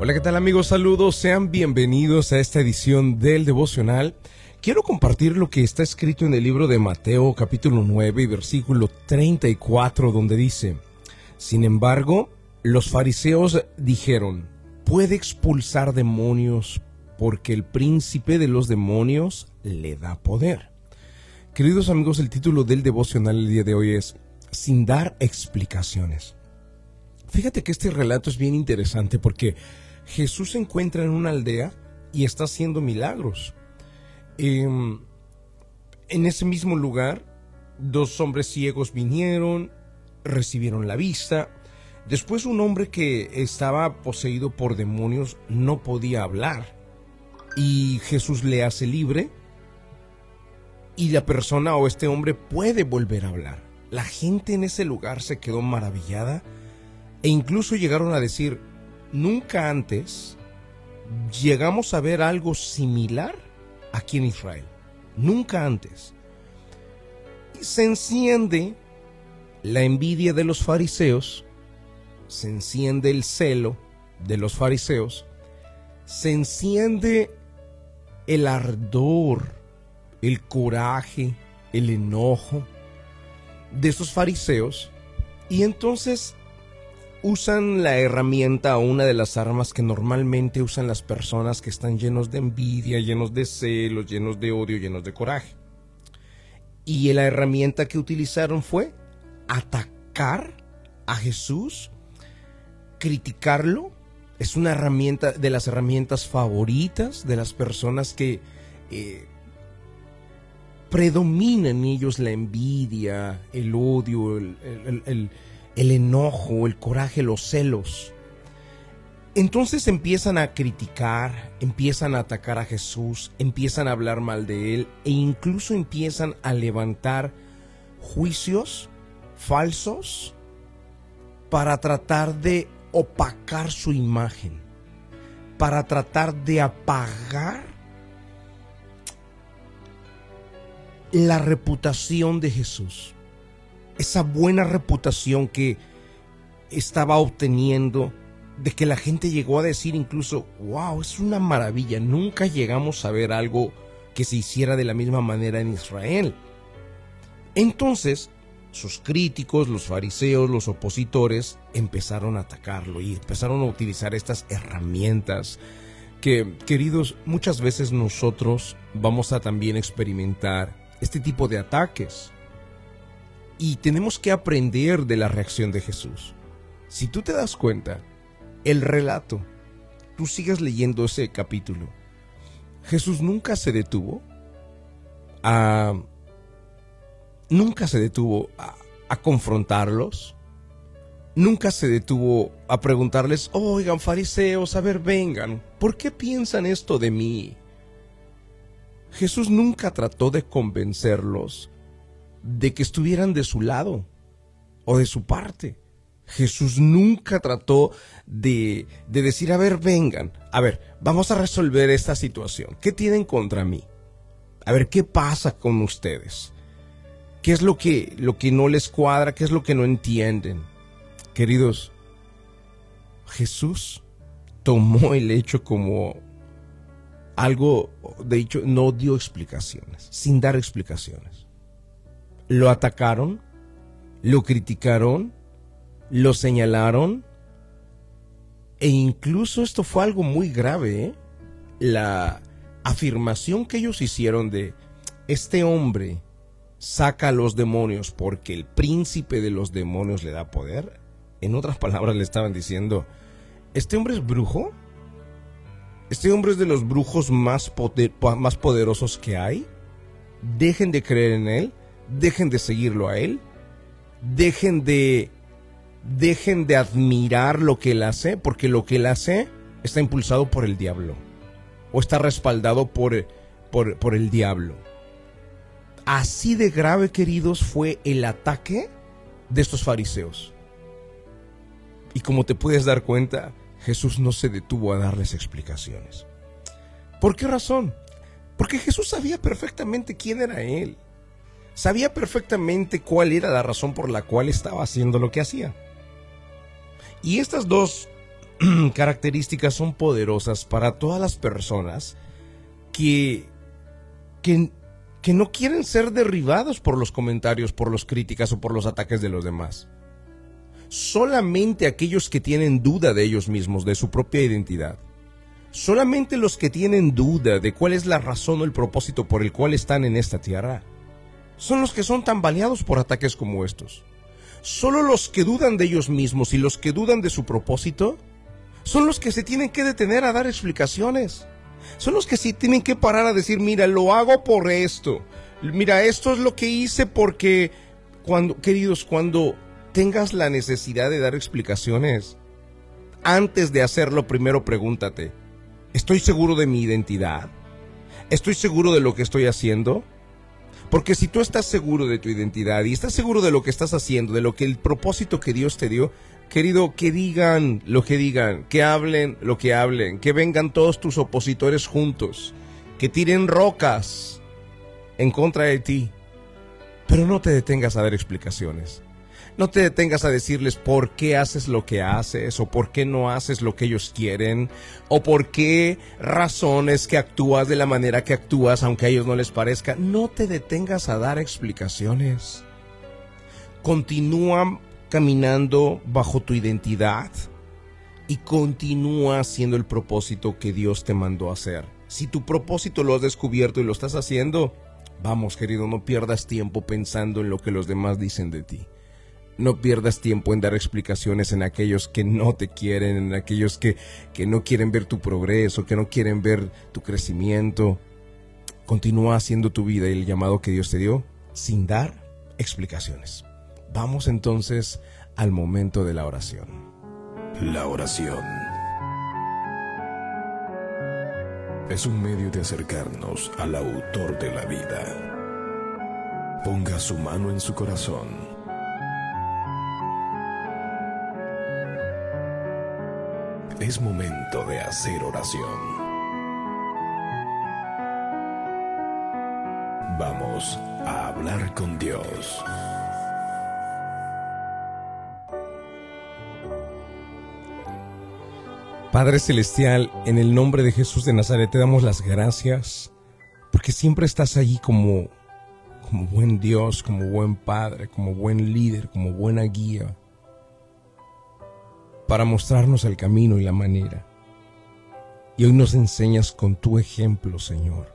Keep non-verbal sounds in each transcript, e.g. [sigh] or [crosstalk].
Hola, ¿qué tal amigos? Saludos, sean bienvenidos a esta edición del devocional. Quiero compartir lo que está escrito en el libro de Mateo capítulo 9 y versículo 34 donde dice, Sin embargo, los fariseos dijeron, puede expulsar demonios porque el príncipe de los demonios le da poder. Queridos amigos, el título del devocional el día de hoy es Sin dar explicaciones. Fíjate que este relato es bien interesante porque Jesús se encuentra en una aldea y está haciendo milagros. Em, en ese mismo lugar, dos hombres ciegos vinieron, recibieron la vista. Después un hombre que estaba poseído por demonios no podía hablar. Y Jesús le hace libre. Y la persona o este hombre puede volver a hablar. La gente en ese lugar se quedó maravillada e incluso llegaron a decir, nunca antes llegamos a ver algo similar aquí en Israel. Nunca antes. Se enciende la envidia de los fariseos, se enciende el celo de los fariseos, se enciende el ardor, el coraje, el enojo de esos fariseos y entonces usan la herramienta una de las armas que normalmente usan las personas que están llenos de envidia, llenos de celos, llenos de odio, llenos de coraje. Y la herramienta que utilizaron fue atacar a Jesús, criticarlo. Es una herramienta de las herramientas favoritas de las personas que eh, predomina en ellos la envidia, el odio, el enojo, el coraje, los celos. Entonces empiezan a criticar, empiezan a atacar a Jesús, empiezan a hablar mal de él e incluso empiezan a levantar juicios falsos para tratar de opacar su imagen, para tratar de apagar la reputación de Jesús esa buena reputación que estaba obteniendo, de que la gente llegó a decir incluso, wow, es una maravilla, nunca llegamos a ver algo que se hiciera de la misma manera en Israel. Entonces, sus críticos, los fariseos, los opositores, empezaron a atacarlo y empezaron a utilizar estas herramientas que, queridos, muchas veces nosotros vamos a también experimentar este tipo de ataques y tenemos que aprender de la reacción de Jesús. Si tú te das cuenta, el relato, tú sigas leyendo ese capítulo, Jesús nunca se detuvo a... Nunca se detuvo a, a confrontarlos, nunca se detuvo a preguntarles, oigan fariseos, a ver, vengan, ¿por qué piensan esto de mí? Jesús nunca trató de convencerlos de que estuvieran de su lado o de su parte. Jesús nunca trató de, de, decir, a ver, vengan, a ver, vamos a resolver esta situación. ¿Qué tienen contra mí? A ver, ¿qué pasa con ustedes? ¿Qué es lo que, lo que no les cuadra? ¿Qué es lo que no entienden? Queridos, Jesús tomó el hecho como algo, de hecho, no dio explicaciones, sin dar explicaciones lo atacaron, lo criticaron, lo señalaron e incluso esto fue algo muy grave, ¿eh? la afirmación que ellos hicieron de este hombre saca a los demonios porque el príncipe de los demonios le da poder. En otras palabras le estaban diciendo, ¿este hombre es brujo? ¿Este hombre es de los brujos más, más poderosos que hay? Dejen de creer en él dejen de seguirlo a él, dejen de dejen de admirar lo que él hace, porque lo que él hace está impulsado por el diablo o está respaldado por, por, por el diablo. Así de grave, queridos, fue el ataque de estos fariseos. Y como te puedes dar cuenta, Jesús no se detuvo a darles explicaciones. ¿Por qué razón? Porque Jesús sabía perfectamente quién era Él sabía perfectamente cuál era la razón por la cual estaba haciendo lo que hacía. Y estas dos [clears throat] características son poderosas para todas las personas que, que, que no quieren ser derribados por los comentarios, por las críticas o por los ataques de los demás. Solamente aquellos que tienen duda de ellos mismos, de su propia identidad. Solamente los que tienen duda de cuál es la razón o el propósito por el cual están en esta tierra son los que son tan baleados por ataques como estos. Solo los que dudan de ellos mismos y los que dudan de su propósito son los que se tienen que detener a dar explicaciones. Son los que se tienen que parar a decir, mira, lo hago por esto. Mira, esto es lo que hice porque, cuando, queridos, cuando tengas la necesidad de dar explicaciones, antes de hacerlo, primero pregúntate, ¿estoy seguro de mi identidad? ¿Estoy seguro de lo que estoy haciendo? Porque si tú estás seguro de tu identidad y estás seguro de lo que estás haciendo, de lo que el propósito que Dios te dio, querido, que digan lo que digan, que hablen lo que hablen, que vengan todos tus opositores juntos, que tiren rocas en contra de ti. Pero no te detengas a dar explicaciones. No te detengas a decirles por qué haces lo que haces o por qué no haces lo que ellos quieren o por qué razones que actúas de la manera que actúas aunque a ellos no les parezca. No te detengas a dar explicaciones. Continúa caminando bajo tu identidad y continúa haciendo el propósito que Dios te mandó a hacer. Si tu propósito lo has descubierto y lo estás haciendo, vamos querido, no pierdas tiempo pensando en lo que los demás dicen de ti. No pierdas tiempo en dar explicaciones en aquellos que no te quieren, en aquellos que, que no quieren ver tu progreso, que no quieren ver tu crecimiento. Continúa haciendo tu vida y el llamado que Dios te dio sin dar explicaciones. Vamos entonces al momento de la oración. La oración es un medio de acercarnos al autor de la vida. Ponga su mano en su corazón es momento de hacer oración. Vamos a hablar con Dios. Padre Celestial, en el nombre de Jesús de Nazaret te damos las gracias porque siempre estás allí como, como buen Dios, como buen Padre, como buen líder, como buena guía para mostrarnos el camino y la manera. Y hoy nos enseñas con tu ejemplo, Señor,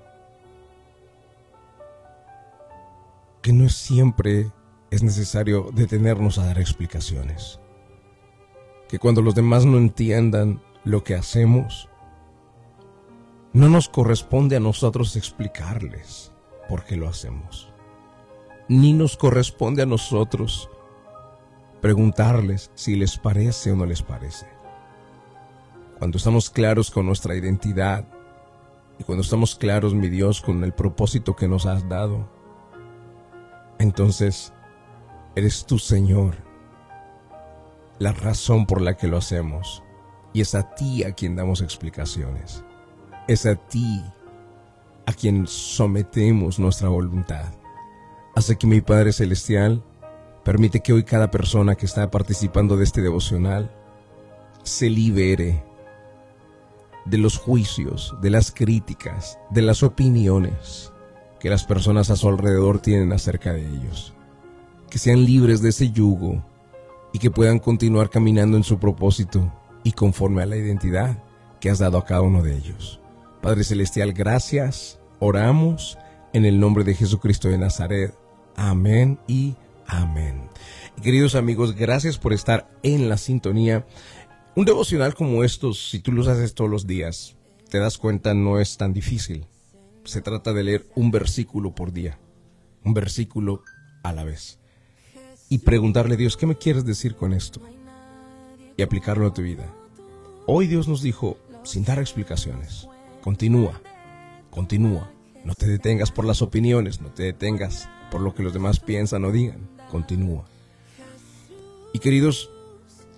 que no siempre es necesario detenernos a dar explicaciones. Que cuando los demás no entiendan lo que hacemos, no nos corresponde a nosotros explicarles por qué lo hacemos. Ni nos corresponde a nosotros preguntarles si les parece o no les parece. Cuando estamos claros con nuestra identidad y cuando estamos claros, mi Dios, con el propósito que nos has dado, entonces eres tu Señor, la razón por la que lo hacemos. Y es a ti a quien damos explicaciones. Es a ti a quien sometemos nuestra voluntad. Hace que mi Padre Celestial Permite que hoy cada persona que está participando de este devocional se libere de los juicios, de las críticas, de las opiniones que las personas a su alrededor tienen acerca de ellos. Que sean libres de ese yugo y que puedan continuar caminando en su propósito y conforme a la identidad que has dado a cada uno de ellos. Padre Celestial, gracias. Oramos en el nombre de Jesucristo de Nazaret. Amén y Amén. Queridos amigos, gracias por estar en la sintonía. Un devocional como estos, si tú los haces todos los días, te das cuenta, no es tan difícil. Se trata de leer un versículo por día, un versículo a la vez. Y preguntarle a Dios, ¿qué me quieres decir con esto? Y aplicarlo a tu vida. Hoy Dios nos dijo, sin dar explicaciones, continúa, continúa. No te detengas por las opiniones, no te detengas por lo que los demás piensan o digan continúa. Y queridos,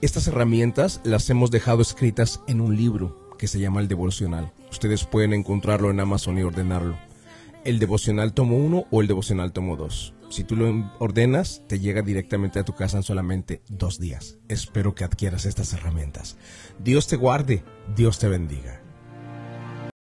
estas herramientas las hemos dejado escritas en un libro que se llama El Devocional. Ustedes pueden encontrarlo en Amazon y ordenarlo. El Devocional tomo 1 o el Devocional tomo 2. Si tú lo ordenas, te llega directamente a tu casa en solamente dos días. Espero que adquieras estas herramientas. Dios te guarde, Dios te bendiga.